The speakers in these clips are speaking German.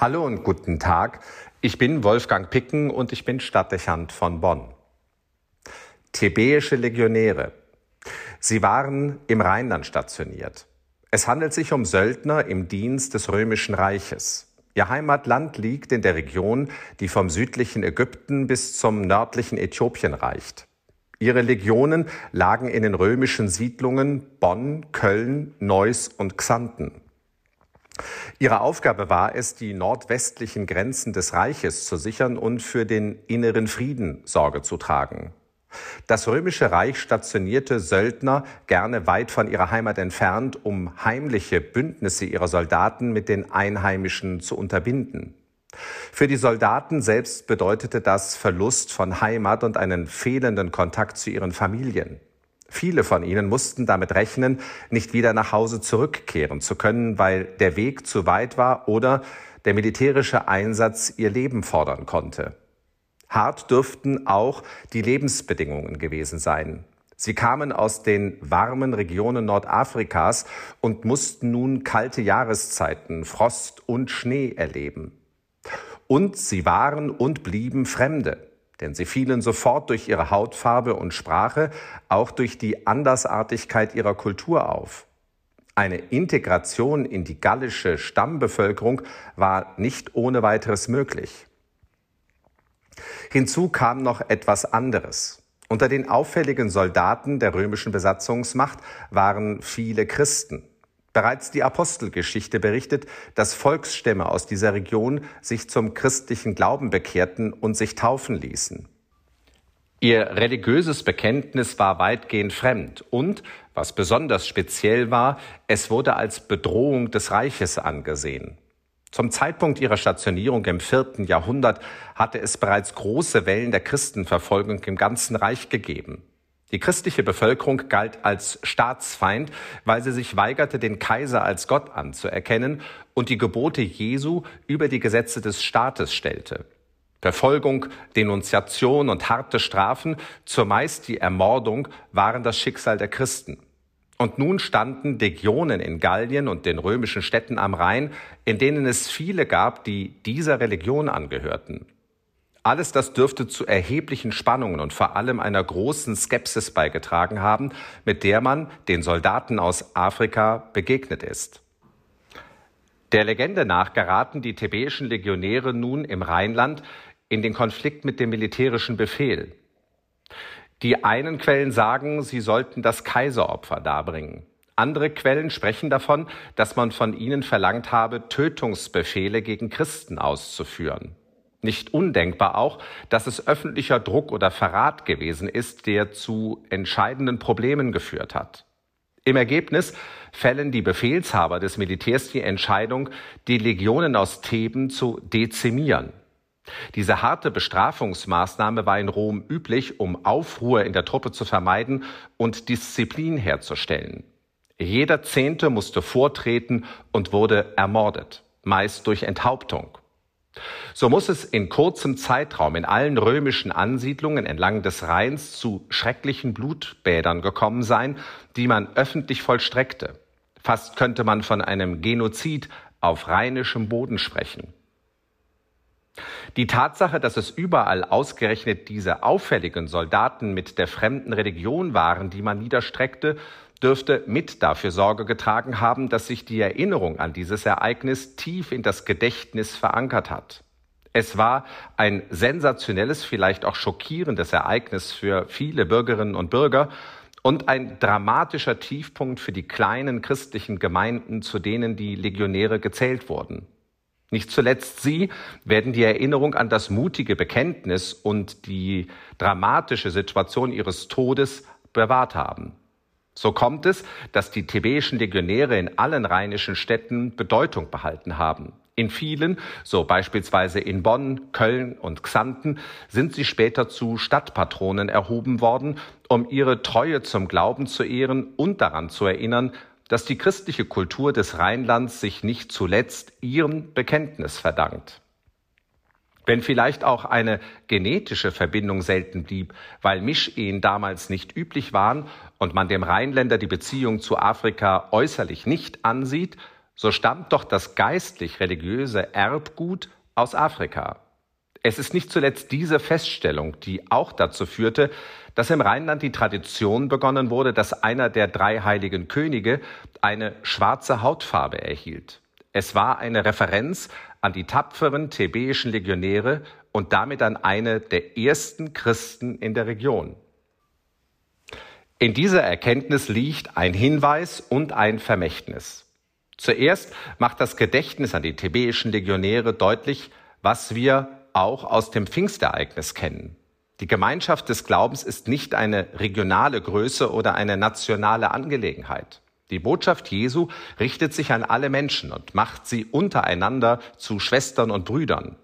Hallo und guten Tag. Ich bin Wolfgang Picken und ich bin Stadtdechant von Bonn. Thebäische Legionäre. Sie waren im Rheinland stationiert. Es handelt sich um Söldner im Dienst des Römischen Reiches. Ihr Heimatland liegt in der Region, die vom südlichen Ägypten bis zum nördlichen Äthiopien reicht. Ihre Legionen lagen in den römischen Siedlungen Bonn, Köln, Neuss und Xanten. Ihre Aufgabe war es, die nordwestlichen Grenzen des Reiches zu sichern und für den inneren Frieden Sorge zu tragen. Das römische Reich stationierte Söldner gerne weit von ihrer Heimat entfernt, um heimliche Bündnisse ihrer Soldaten mit den Einheimischen zu unterbinden. Für die Soldaten selbst bedeutete das Verlust von Heimat und einen fehlenden Kontakt zu ihren Familien. Viele von ihnen mussten damit rechnen, nicht wieder nach Hause zurückkehren zu können, weil der Weg zu weit war oder der militärische Einsatz ihr Leben fordern konnte. Hart dürften auch die Lebensbedingungen gewesen sein. Sie kamen aus den warmen Regionen Nordafrikas und mussten nun kalte Jahreszeiten, Frost und Schnee erleben. Und sie waren und blieben Fremde denn sie fielen sofort durch ihre Hautfarbe und Sprache, auch durch die Andersartigkeit ihrer Kultur auf. Eine Integration in die gallische Stammbevölkerung war nicht ohne weiteres möglich. Hinzu kam noch etwas anderes. Unter den auffälligen Soldaten der römischen Besatzungsmacht waren viele Christen. Bereits die Apostelgeschichte berichtet, dass Volksstämme aus dieser Region sich zum christlichen Glauben bekehrten und sich taufen ließen. Ihr religiöses Bekenntnis war weitgehend fremd und, was besonders speziell war, es wurde als Bedrohung des Reiches angesehen. Zum Zeitpunkt ihrer Stationierung im vierten Jahrhundert hatte es bereits große Wellen der Christenverfolgung im ganzen Reich gegeben. Die christliche Bevölkerung galt als Staatsfeind, weil sie sich weigerte, den Kaiser als Gott anzuerkennen und die Gebote Jesu über die Gesetze des Staates stellte. Verfolgung, Denunziation und harte Strafen, zumeist die Ermordung, waren das Schicksal der Christen. Und nun standen Legionen in Gallien und den römischen Städten am Rhein, in denen es viele gab, die dieser Religion angehörten. Alles das dürfte zu erheblichen Spannungen und vor allem einer großen Skepsis beigetragen haben, mit der man den Soldaten aus Afrika begegnet ist. Der Legende nach geraten die thebäischen Legionäre nun im Rheinland in den Konflikt mit dem militärischen Befehl. Die einen Quellen sagen, sie sollten das Kaiseropfer darbringen. Andere Quellen sprechen davon, dass man von ihnen verlangt habe, Tötungsbefehle gegen Christen auszuführen. Nicht undenkbar auch, dass es öffentlicher Druck oder Verrat gewesen ist, der zu entscheidenden Problemen geführt hat. Im Ergebnis fällen die Befehlshaber des Militärs die Entscheidung, die Legionen aus Theben zu dezimieren. Diese harte Bestrafungsmaßnahme war in Rom üblich, um Aufruhr in der Truppe zu vermeiden und Disziplin herzustellen. Jeder Zehnte musste vortreten und wurde ermordet, meist durch Enthauptung. So muss es in kurzem Zeitraum in allen römischen Ansiedlungen entlang des Rheins zu schrecklichen Blutbädern gekommen sein, die man öffentlich vollstreckte. Fast könnte man von einem Genozid auf rheinischem Boden sprechen. Die Tatsache, dass es überall ausgerechnet diese auffälligen Soldaten mit der fremden Religion waren, die man niederstreckte, dürfte mit dafür Sorge getragen haben, dass sich die Erinnerung an dieses Ereignis tief in das Gedächtnis verankert hat. Es war ein sensationelles, vielleicht auch schockierendes Ereignis für viele Bürgerinnen und Bürger und ein dramatischer Tiefpunkt für die kleinen christlichen Gemeinden, zu denen die Legionäre gezählt wurden. Nicht zuletzt sie werden die Erinnerung an das mutige Bekenntnis und die dramatische Situation ihres Todes bewahrt haben. So kommt es, dass die thebäischen Legionäre in allen rheinischen Städten Bedeutung behalten haben. In vielen, so beispielsweise in Bonn, Köln und Xanten, sind sie später zu Stadtpatronen erhoben worden, um ihre Treue zum Glauben zu ehren und daran zu erinnern, dass die christliche Kultur des Rheinlands sich nicht zuletzt ihrem Bekenntnis verdankt. Wenn vielleicht auch eine genetische Verbindung selten blieb, weil Mischehen damals nicht üblich waren und man dem Rheinländer die Beziehung zu Afrika äußerlich nicht ansieht, so stammt doch das geistlich-religiöse Erbgut aus Afrika. Es ist nicht zuletzt diese Feststellung, die auch dazu führte, dass im Rheinland die Tradition begonnen wurde, dass einer der drei heiligen Könige eine schwarze Hautfarbe erhielt. Es war eine Referenz an die tapferen thebäischen Legionäre und damit an eine der ersten Christen in der Region. In dieser Erkenntnis liegt ein Hinweis und ein Vermächtnis. Zuerst macht das Gedächtnis an die thebäischen Legionäre deutlich, was wir auch aus dem Pfingstereignis kennen. Die Gemeinschaft des Glaubens ist nicht eine regionale Größe oder eine nationale Angelegenheit. Die Botschaft Jesu richtet sich an alle Menschen und macht sie untereinander zu Schwestern und Brüdern.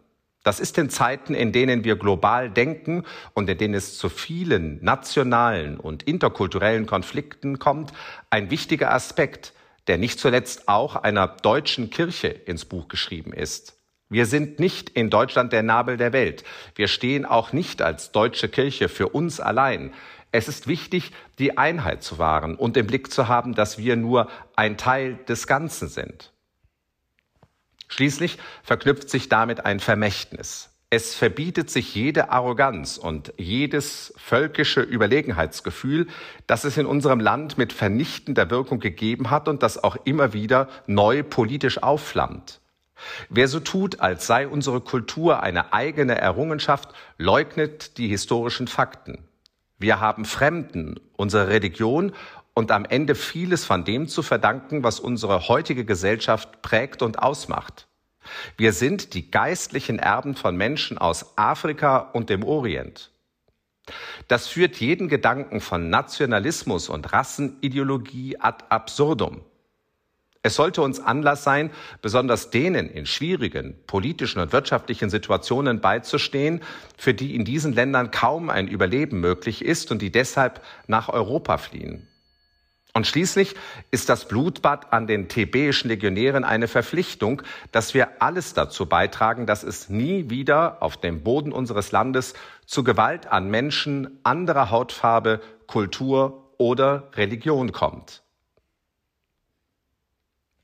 Das ist in Zeiten, in denen wir global denken und in denen es zu vielen nationalen und interkulturellen Konflikten kommt, ein wichtiger Aspekt, der nicht zuletzt auch einer deutschen Kirche ins Buch geschrieben ist. Wir sind nicht in Deutschland der Nabel der Welt. Wir stehen auch nicht als deutsche Kirche für uns allein. Es ist wichtig, die Einheit zu wahren und im Blick zu haben, dass wir nur ein Teil des Ganzen sind. Schließlich verknüpft sich damit ein Vermächtnis. Es verbietet sich jede Arroganz und jedes völkische Überlegenheitsgefühl, das es in unserem Land mit vernichtender Wirkung gegeben hat und das auch immer wieder neu politisch aufflammt. Wer so tut, als sei unsere Kultur eine eigene Errungenschaft, leugnet die historischen Fakten. Wir haben Fremden, unsere Religion und am Ende vieles von dem zu verdanken, was unsere heutige Gesellschaft prägt und ausmacht. Wir sind die geistlichen Erben von Menschen aus Afrika und dem Orient. Das führt jeden Gedanken von Nationalismus und Rassenideologie ad absurdum. Es sollte uns Anlass sein, besonders denen in schwierigen politischen und wirtschaftlichen Situationen beizustehen, für die in diesen Ländern kaum ein Überleben möglich ist und die deshalb nach Europa fliehen. Und schließlich ist das Blutbad an den thebäischen Legionären eine Verpflichtung, dass wir alles dazu beitragen, dass es nie wieder auf dem Boden unseres Landes zu Gewalt an Menschen anderer Hautfarbe, Kultur oder Religion kommt.